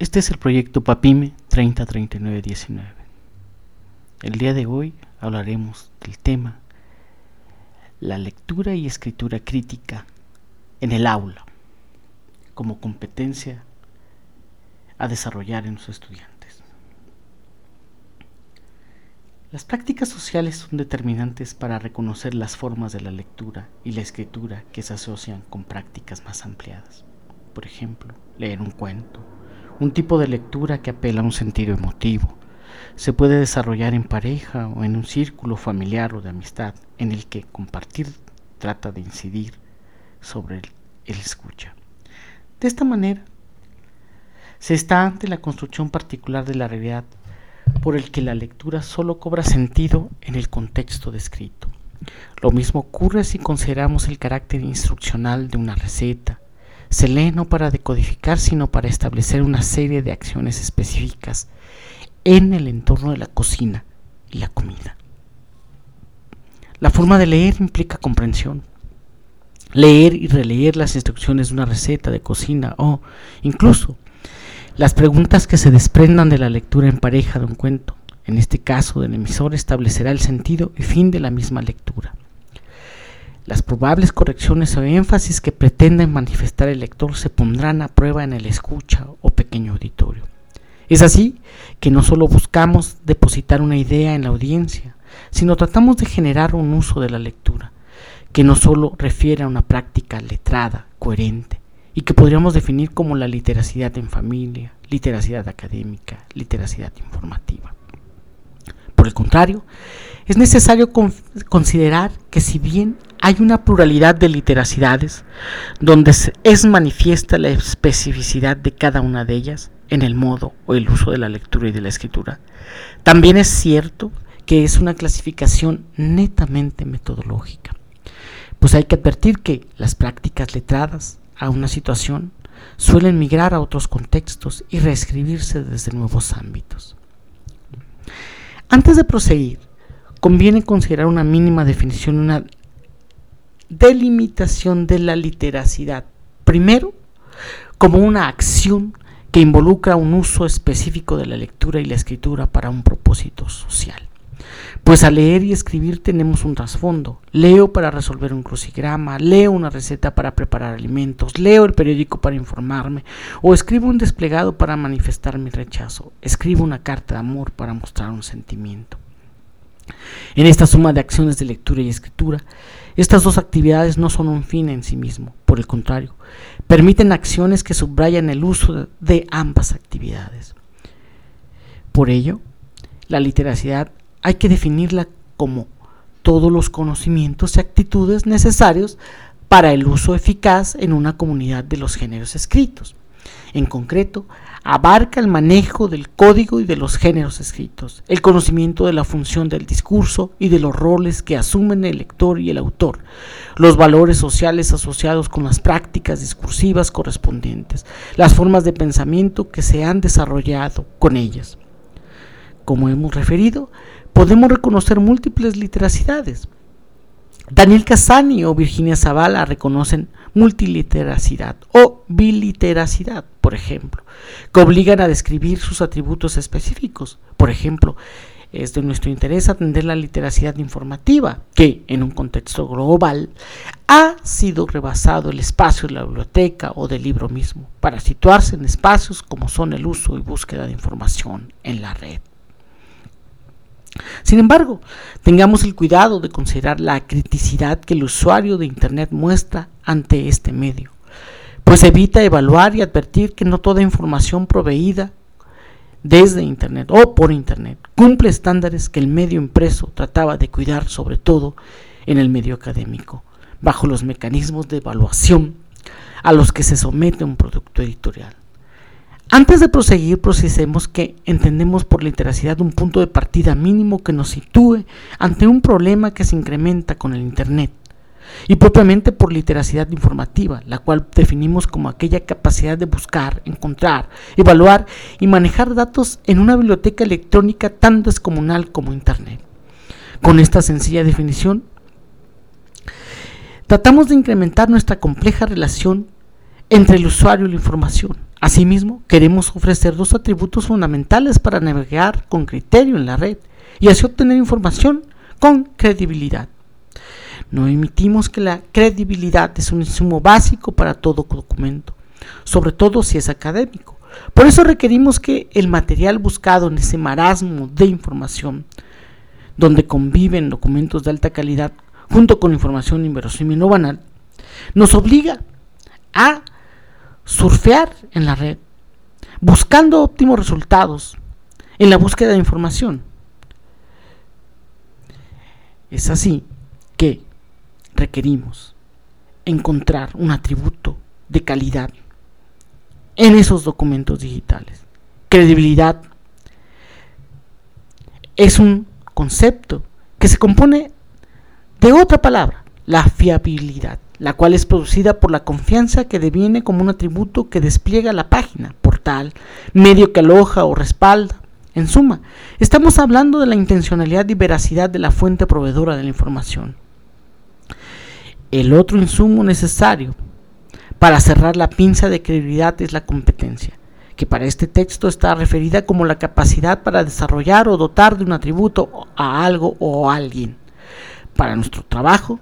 Este es el proyecto PAPIME 303919. El día de hoy hablaremos del tema la lectura y escritura crítica en el aula como competencia a desarrollar en los estudiantes. Las prácticas sociales son determinantes para reconocer las formas de la lectura y la escritura que se asocian con prácticas más ampliadas. Por ejemplo, leer un cuento, un tipo de lectura que apela a un sentido emotivo. Se puede desarrollar en pareja o en un círculo familiar o de amistad en el que compartir trata de incidir sobre el, el escucha. De esta manera, se está ante la construcción particular de la realidad por el que la lectura solo cobra sentido en el contexto descrito. Lo mismo ocurre si consideramos el carácter instruccional de una receta, se lee no para decodificar, sino para establecer una serie de acciones específicas en el entorno de la cocina y la comida. La forma de leer implica comprensión. Leer y releer las instrucciones de una receta de cocina o incluso las preguntas que se desprendan de la lectura en pareja de un cuento. En este caso, el emisor establecerá el sentido y fin de la misma lectura. Las probables correcciones o énfasis que pretenden manifestar el lector se pondrán a prueba en el escucha o pequeño auditorio. Es así que no solo buscamos depositar una idea en la audiencia, sino tratamos de generar un uso de la lectura, que no solo refiere a una práctica letrada, coherente, y que podríamos definir como la literacidad en familia, literacidad académica, literacidad informativa. Por el contrario, es necesario considerar que si bien hay una pluralidad de literacidades donde es manifiesta la especificidad de cada una de ellas en el modo o el uso de la lectura y de la escritura. También es cierto que es una clasificación netamente metodológica, pues hay que advertir que las prácticas letradas a una situación suelen migrar a otros contextos y reescribirse desde nuevos ámbitos. Antes de proseguir, conviene considerar una mínima definición, una delimitación de la literacidad. Primero, como una acción que involucra un uso específico de la lectura y la escritura para un propósito social. Pues al leer y escribir tenemos un trasfondo. Leo para resolver un crucigrama, leo una receta para preparar alimentos, leo el periódico para informarme, o escribo un desplegado para manifestar mi rechazo, escribo una carta de amor para mostrar un sentimiento. En esta suma de acciones de lectura y escritura, estas dos actividades no son un fin en sí mismo, por el contrario, permiten acciones que subrayan el uso de ambas actividades. Por ello, la literacidad hay que definirla como todos los conocimientos y actitudes necesarios para el uso eficaz en una comunidad de los géneros escritos. En concreto, abarca el manejo del código y de los géneros escritos, el conocimiento de la función del discurso y de los roles que asumen el lector y el autor, los valores sociales asociados con las prácticas discursivas correspondientes, las formas de pensamiento que se han desarrollado con ellas. Como hemos referido, podemos reconocer múltiples literacidades. Daniel Casani o Virginia Zavala reconocen multiliteracidad o biliteracidad, por ejemplo, que obligan a describir sus atributos específicos. Por ejemplo, es de nuestro interés atender la literacidad informativa, que en un contexto global ha sido rebasado el espacio de la biblioteca o del libro mismo, para situarse en espacios como son el uso y búsqueda de información en la red. Sin embargo, tengamos el cuidado de considerar la criticidad que el usuario de Internet muestra ante este medio, pues evita evaluar y advertir que no toda información proveída desde Internet o por Internet cumple estándares que el medio impreso trataba de cuidar sobre todo en el medio académico, bajo los mecanismos de evaluación a los que se somete un producto editorial. Antes de proseguir, procesemos que entendemos por literacidad un punto de partida mínimo que nos sitúe ante un problema que se incrementa con el Internet y propiamente por literacidad informativa, la cual definimos como aquella capacidad de buscar, encontrar, evaluar y manejar datos en una biblioteca electrónica tan descomunal como Internet. Con esta sencilla definición, tratamos de incrementar nuestra compleja relación entre el usuario y la información Asimismo, queremos ofrecer dos atributos fundamentales para navegar con criterio en la red y así obtener información con credibilidad. No emitimos que la credibilidad es un insumo básico para todo documento, sobre todo si es académico. Por eso requerimos que el material buscado en ese marasmo de información, donde conviven documentos de alta calidad junto con información inverosímil no banal, nos obliga a surfear en la red, buscando óptimos resultados en la búsqueda de información. Es así que requerimos encontrar un atributo de calidad en esos documentos digitales. Credibilidad es un concepto que se compone de otra palabra, la fiabilidad, la cual es producida por la confianza que deviene como un atributo que despliega la página, portal, medio que aloja o respalda. En suma, estamos hablando de la intencionalidad y veracidad de la fuente proveedora de la información. El otro insumo necesario para cerrar la pinza de credibilidad es la competencia, que para este texto está referida como la capacidad para desarrollar o dotar de un atributo a algo o a alguien. Para nuestro trabajo,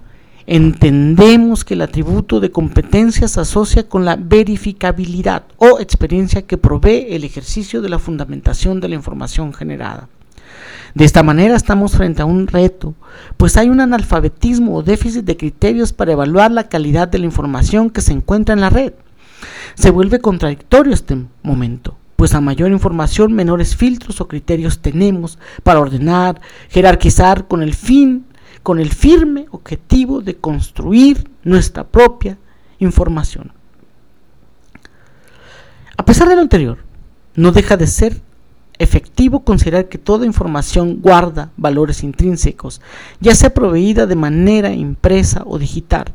entendemos que el atributo de competencia se asocia con la verificabilidad o experiencia que provee el ejercicio de la fundamentación de la información generada. De esta manera estamos frente a un reto, pues hay un analfabetismo o déficit de criterios para evaluar la calidad de la información que se encuentra en la red. Se vuelve contradictorio este momento, pues a mayor información menores filtros o criterios tenemos para ordenar, jerarquizar con el fin con el firme objetivo de construir nuestra propia información. A pesar de lo anterior, no deja de ser efectivo considerar que toda información guarda valores intrínsecos, ya sea proveída de manera impresa o digital.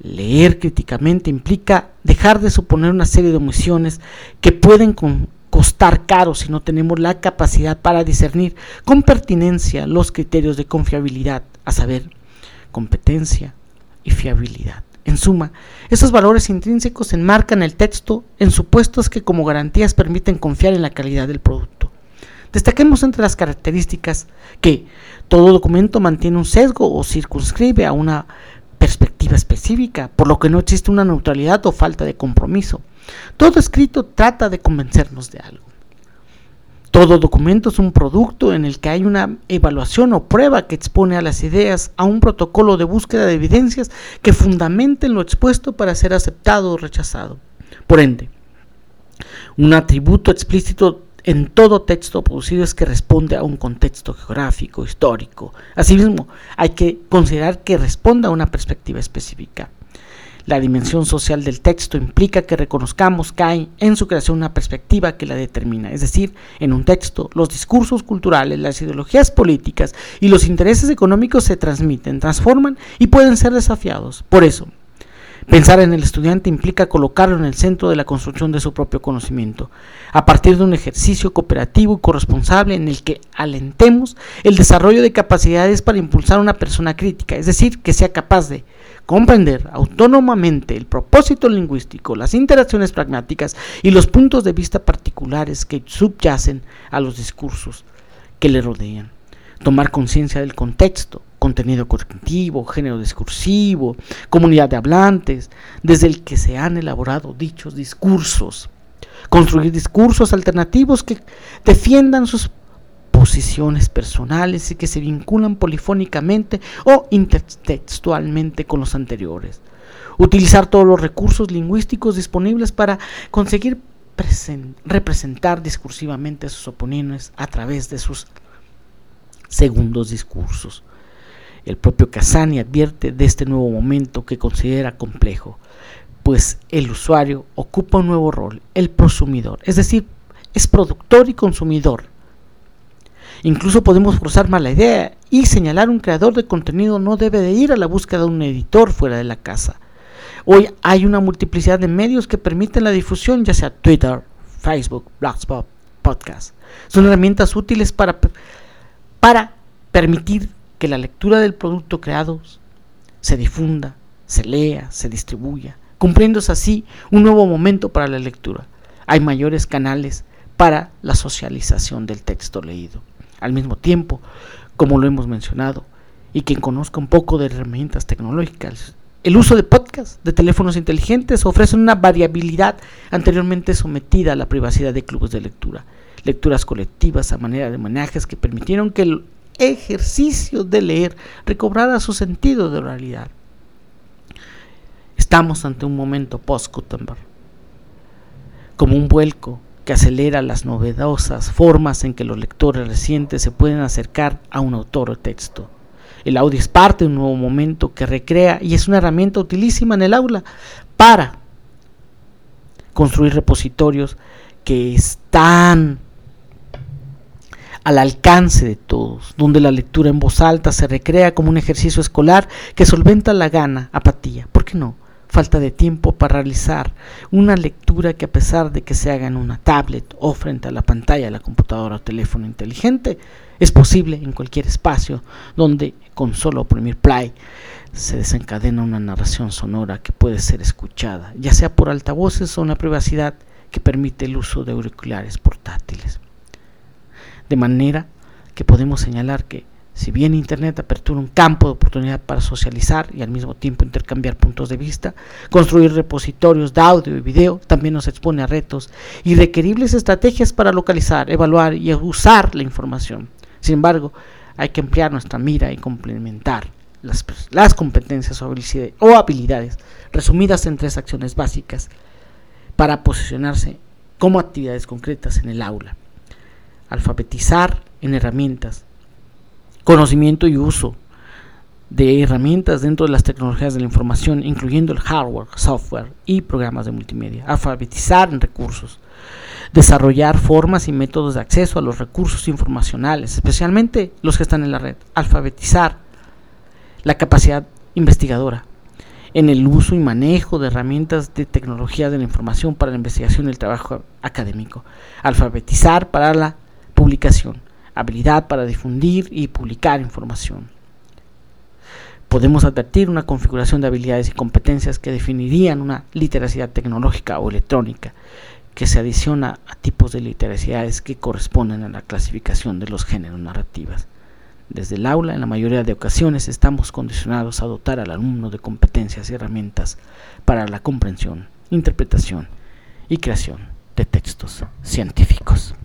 Leer críticamente implica dejar de suponer una serie de omisiones que pueden costar caro si no tenemos la capacidad para discernir con pertinencia los criterios de confiabilidad, a saber, competencia y fiabilidad. En suma, esos valores intrínsecos enmarcan el texto en supuestos que como garantías permiten confiar en la calidad del producto. Destaquemos entre las características que todo documento mantiene un sesgo o circunscribe a una específica, por lo que no existe una neutralidad o falta de compromiso. Todo escrito trata de convencernos de algo. Todo documento es un producto en el que hay una evaluación o prueba que expone a las ideas a un protocolo de búsqueda de evidencias que fundamenten lo expuesto para ser aceptado o rechazado. Por ende, un atributo explícito en todo texto producido es que responde a un contexto geográfico, histórico. Asimismo, hay que considerar que responda a una perspectiva específica. La dimensión social del texto implica que reconozcamos que hay en su creación una perspectiva que la determina, es decir, en un texto los discursos culturales, las ideologías políticas y los intereses económicos se transmiten, transforman y pueden ser desafiados. Por eso, Pensar en el estudiante implica colocarlo en el centro de la construcción de su propio conocimiento, a partir de un ejercicio cooperativo y corresponsable en el que alentemos el desarrollo de capacidades para impulsar una persona crítica, es decir, que sea capaz de comprender autónomamente el propósito lingüístico, las interacciones pragmáticas y los puntos de vista particulares que subyacen a los discursos que le rodean. Tomar conciencia del contexto, contenido cognitivo, género discursivo, comunidad de hablantes, desde el que se han elaborado dichos discursos. Construir discursos alternativos que defiendan sus posiciones personales y que se vinculan polifónicamente o intertextualmente con los anteriores. Utilizar todos los recursos lingüísticos disponibles para conseguir representar discursivamente a sus oponentes a través de sus segundos discursos. El propio Casani advierte de este nuevo momento que considera complejo, pues el usuario ocupa un nuevo rol, el prosumidor, es decir, es productor y consumidor Incluso podemos forzar más la idea y señalar un creador de contenido no debe de ir a la búsqueda de un editor fuera de la casa. Hoy hay una multiplicidad de medios que permiten la difusión, ya sea Twitter, Facebook, Blogspot, podcast. Son herramientas útiles para, para permitir que la lectura del producto creado se difunda, se lea, se distribuya, cumpliéndose así un nuevo momento para la lectura. Hay mayores canales para la socialización del texto leído. Al mismo tiempo, como lo hemos mencionado, y quien conozca un poco de herramientas tecnológicas, el uso de podcasts, de teléfonos inteligentes, ofrece una variabilidad anteriormente sometida a la privacidad de clubes de lectura. Lecturas colectivas a manera de homenajes que permitieron que el ejercicio de leer recobrara su sentido de oralidad. Estamos ante un momento post-Gutenberg, como un vuelco que acelera las novedosas formas en que los lectores recientes se pueden acercar a un autor o texto. El audio es parte de un nuevo momento que recrea y es una herramienta utilísima en el aula para construir repositorios que están al alcance de todos, donde la lectura en voz alta se recrea como un ejercicio escolar que solventa la gana, apatía, ¿por qué no? Falta de tiempo para realizar una lectura que a pesar de que se haga en una tablet o frente a la pantalla la computadora o teléfono inteligente, es posible en cualquier espacio donde con solo oprimir play se desencadena una narración sonora que puede ser escuchada, ya sea por altavoces o una privacidad que permite el uso de auriculares portátiles. De manera que podemos señalar que si bien Internet apertura un campo de oportunidad para socializar y al mismo tiempo intercambiar puntos de vista, construir repositorios de audio y video también nos expone a retos y requeribles estrategias para localizar, evaluar y usar la información. Sin embargo, hay que ampliar nuestra mira y complementar las, las competencias o habilidades resumidas en tres acciones básicas para posicionarse como actividades concretas en el aula alfabetizar en herramientas, conocimiento y uso de herramientas dentro de las tecnologías de la información, incluyendo el hardware, software y programas de multimedia, alfabetizar en recursos, desarrollar formas y métodos de acceso a los recursos informacionales, especialmente los que están en la red, alfabetizar la capacidad investigadora en el uso y manejo de herramientas de tecnología de la información para la investigación y el trabajo académico, alfabetizar para la publicación, habilidad para difundir y publicar información. Podemos advertir una configuración de habilidades y competencias que definirían una literacidad tecnológica o electrónica, que se adiciona a tipos de literacidades que corresponden a la clasificación de los géneros narrativas. Desde el aula, en la mayoría de ocasiones, estamos condicionados a dotar al alumno de competencias y herramientas para la comprensión, interpretación y creación de textos científicos.